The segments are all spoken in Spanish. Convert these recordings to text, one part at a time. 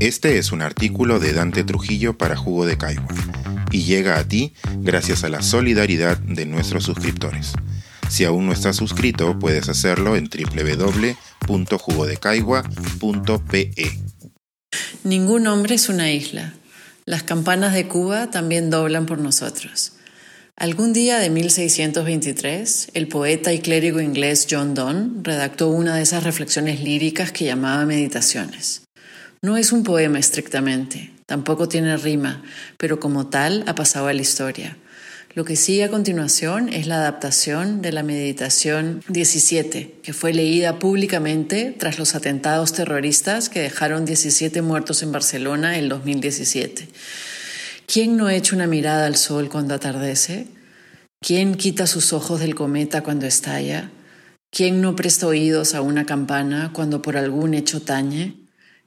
Este es un artículo de Dante Trujillo para Jugo de Caigua y llega a ti gracias a la solidaridad de nuestros suscriptores. Si aún no estás suscrito, puedes hacerlo en www.jugodecaigua.pe. Ningún hombre es una isla. Las campanas de Cuba también doblan por nosotros. Algún día de 1623, el poeta y clérigo inglés John Donne redactó una de esas reflexiones líricas que llamaba Meditaciones. No es un poema estrictamente, tampoco tiene rima, pero como tal ha pasado a la historia. Lo que sigue a continuación es la adaptación de la Meditación 17, que fue leída públicamente tras los atentados terroristas que dejaron 17 muertos en Barcelona en 2017. ¿Quién no echa una mirada al sol cuando atardece? ¿Quién quita sus ojos del cometa cuando estalla? ¿Quién no presta oídos a una campana cuando por algún hecho tañe?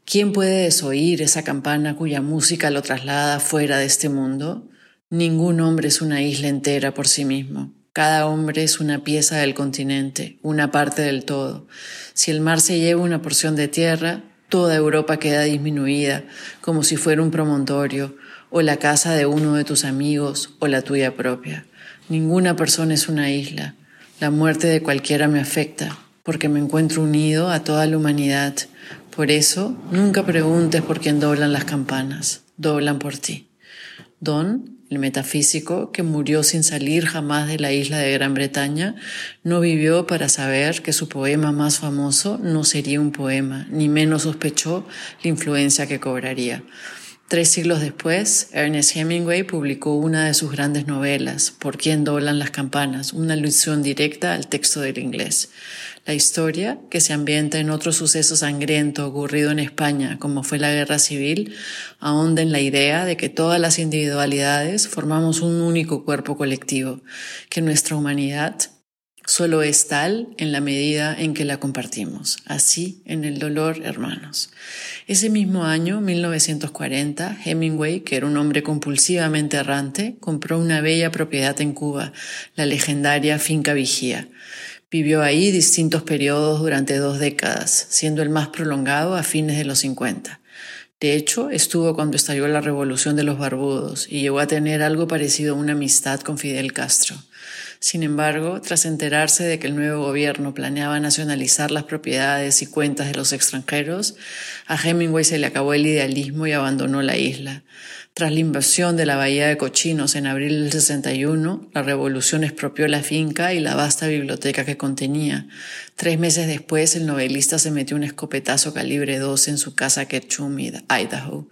¿Quién puede desoír esa campana cuya música lo traslada fuera de este mundo? Ningún hombre es una isla entera por sí mismo. Cada hombre es una pieza del continente, una parte del todo. Si el mar se lleva una porción de tierra, toda Europa queda disminuida, como si fuera un promontorio, o la casa de uno de tus amigos, o la tuya propia. Ninguna persona es una isla. La muerte de cualquiera me afecta, porque me encuentro unido a toda la humanidad, por eso, nunca preguntes por quién doblan las campanas, doblan por ti. Don, el metafísico, que murió sin salir jamás de la isla de Gran Bretaña, no vivió para saber que su poema más famoso no sería un poema, ni menos sospechó la influencia que cobraría. Tres siglos después, Ernest Hemingway publicó una de sus grandes novelas, Por quién doblan las campanas, una alusión directa al texto del inglés. La historia, que se ambienta en otro suceso sangriento ocurrido en España, como fue la guerra civil, ahonda en la idea de que todas las individualidades formamos un único cuerpo colectivo, que nuestra humanidad solo es tal en la medida en que la compartimos, así en el dolor, hermanos. Ese mismo año, 1940, Hemingway, que era un hombre compulsivamente errante, compró una bella propiedad en Cuba, la legendaria Finca Vigía. Vivió ahí distintos periodos durante dos décadas, siendo el más prolongado a fines de los 50. De hecho, estuvo cuando estalló la revolución de los barbudos y llegó a tener algo parecido a una amistad con Fidel Castro. Sin embargo, tras enterarse de que el nuevo gobierno planeaba nacionalizar las propiedades y cuentas de los extranjeros, a Hemingway se le acabó el idealismo y abandonó la isla. Tras la invasión de la Bahía de Cochinos en abril del 61, la revolución expropió la finca y la vasta biblioteca que contenía. Tres meses después, el novelista se metió un escopetazo calibre 12 en su casa Ketchum, Idaho.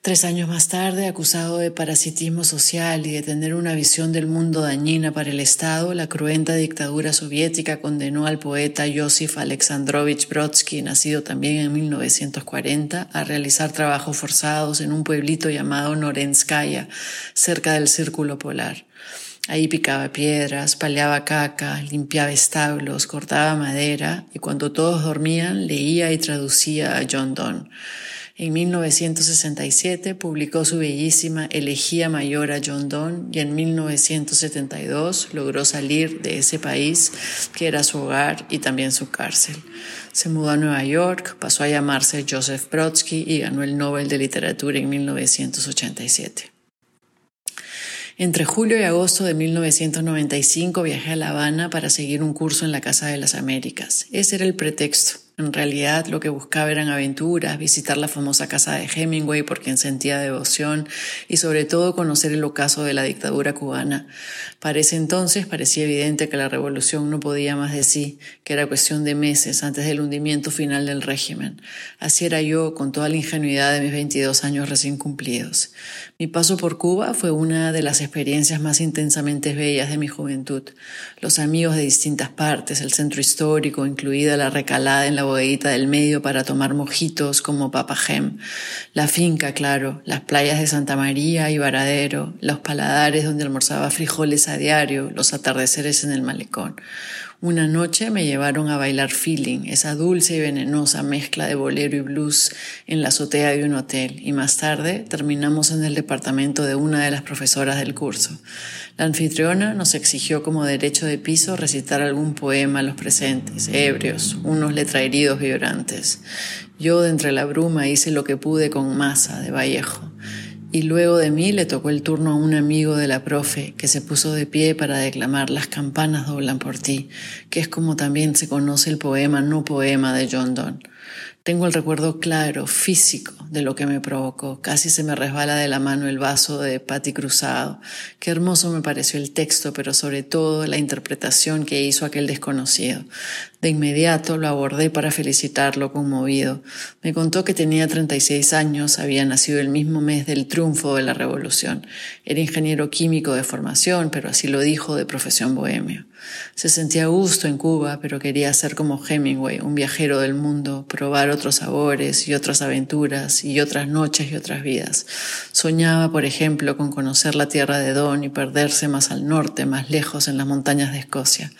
Tres años más tarde, acusado de parasitismo social y de tener una visión del mundo dañina para el Estado, la cruenta dictadura soviética condenó al poeta Josif Alexandrovich Brodsky, nacido también en 1940, a realizar trabajos forzados en un pueblito llamado Norenskaya, cerca del Círculo Polar. Ahí picaba piedras, paleaba caca, limpiaba establos, cortaba madera y cuando todos dormían leía y traducía a John Donne. En 1967 publicó su bellísima Elegía Mayor a John Donne y en 1972 logró salir de ese país que era su hogar y también su cárcel. Se mudó a Nueva York, pasó a llamarse Joseph Brodsky y ganó el Nobel de Literatura en 1987. Entre julio y agosto de 1995 viajé a La Habana para seguir un curso en la Casa de las Américas. Ese era el pretexto. En realidad lo que buscaba eran aventuras, visitar la famosa casa de Hemingway por quien sentía devoción y sobre todo conocer el ocaso de la dictadura cubana. Para ese entonces parecía evidente que la revolución no podía más de sí, que era cuestión de meses antes del hundimiento final del régimen. Así era yo con toda la ingenuidad de mis 22 años recién cumplidos. Mi paso por Cuba fue una de las experiencias más intensamente bellas de mi juventud. Los amigos de distintas partes, el centro histórico, incluida la recalada en la bodeguita del medio para tomar mojitos como Papagem, la finca, claro, las playas de Santa María y Varadero, los paladares donde almorzaba frijoles a diario, los atardeceres en el malecón. Una noche me llevaron a bailar feeling, esa dulce y venenosa mezcla de bolero y blues en la azotea de un hotel, y más tarde terminamos en el departamento de una de las profesoras del curso. La anfitriona nos exigió como derecho de piso recitar algún poema a los presentes, ebrios, unos letraheridos vibrantes. Yo de entre la bruma hice lo que pude con masa de Vallejo. Y luego de mí le tocó el turno a un amigo de la profe que se puso de pie para declamar Las campanas doblan por ti, que es como también se conoce el poema no poema de John Donne. Tengo el recuerdo claro, físico, de lo que me provocó. Casi se me resbala de la mano el vaso de Patti Cruzado. Qué hermoso me pareció el texto, pero sobre todo la interpretación que hizo aquel desconocido. De inmediato lo abordé para felicitarlo conmovido. Me contó que tenía 36 años, había nacido el mismo mes del triunfo de la revolución. Era ingeniero químico de formación, pero así lo dijo de profesión bohemio. Se sentía a gusto en Cuba, pero quería ser como Hemingway, un viajero del mundo, probar otros sabores y otras aventuras y otras noches y otras vidas. Soñaba, por ejemplo, con conocer la tierra de Don y perderse más al norte, más lejos, en las montañas de Escocia.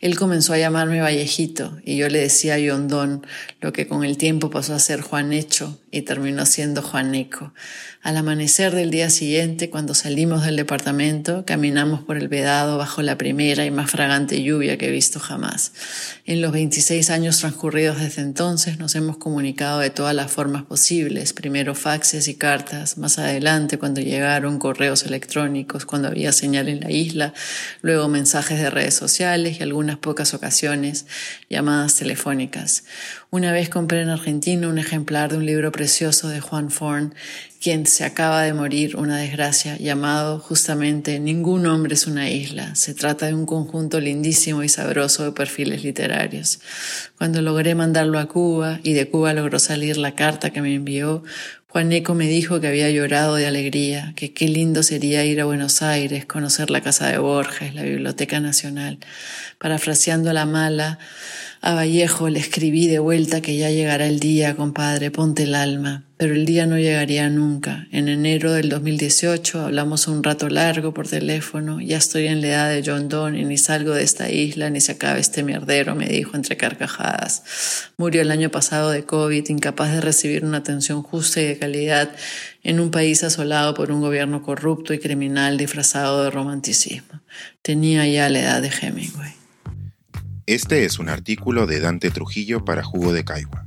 Él comenzó a llamarme Vallejito y yo le decía a Don lo que con el tiempo pasó a ser Juanecho y terminó siendo Juaneco. Al amanecer del día siguiente, cuando salimos del departamento, caminamos por el vedado bajo la primera y más fragante lluvia que he visto jamás. En los 26 años transcurridos desde entonces nos hemos comunicado de todas las formas posibles, primero faxes y cartas, más adelante cuando llegaron correos electrónicos, cuando había señal en la isla, luego mensajes de redes sociales y algunas pocas ocasiones llamadas telefónicas. Una vez compré en Argentina un ejemplar de un libro precioso de Juan Forn, quien se acaba de morir, una desgracia, llamado justamente Ningún hombre es una isla. Se trata de un conjunto lindísimo y sabroso de perfiles literarios. Cuando logré mandarlo a Cuba y de Cuba logró salir la carta que me envió, Juaneco me dijo que había llorado de alegría, que qué lindo sería ir a Buenos Aires, conocer la casa de Borges, la Biblioteca Nacional. Parafraseando a la mala, a Vallejo le escribí de vuelta que ya llegará el día, compadre, ponte el alma. Pero el día no llegaría nunca. En enero del 2018 hablamos un rato largo por teléfono. Ya estoy en la edad de John Donne y ni salgo de esta isla ni se acaba este mierdero, me dijo entre carcajadas. Murió el año pasado de COVID, incapaz de recibir una atención justa y de calidad en un país asolado por un gobierno corrupto y criminal disfrazado de romanticismo. Tenía ya la edad de Hemingway. Este es un artículo de Dante Trujillo para Jugo de Caigua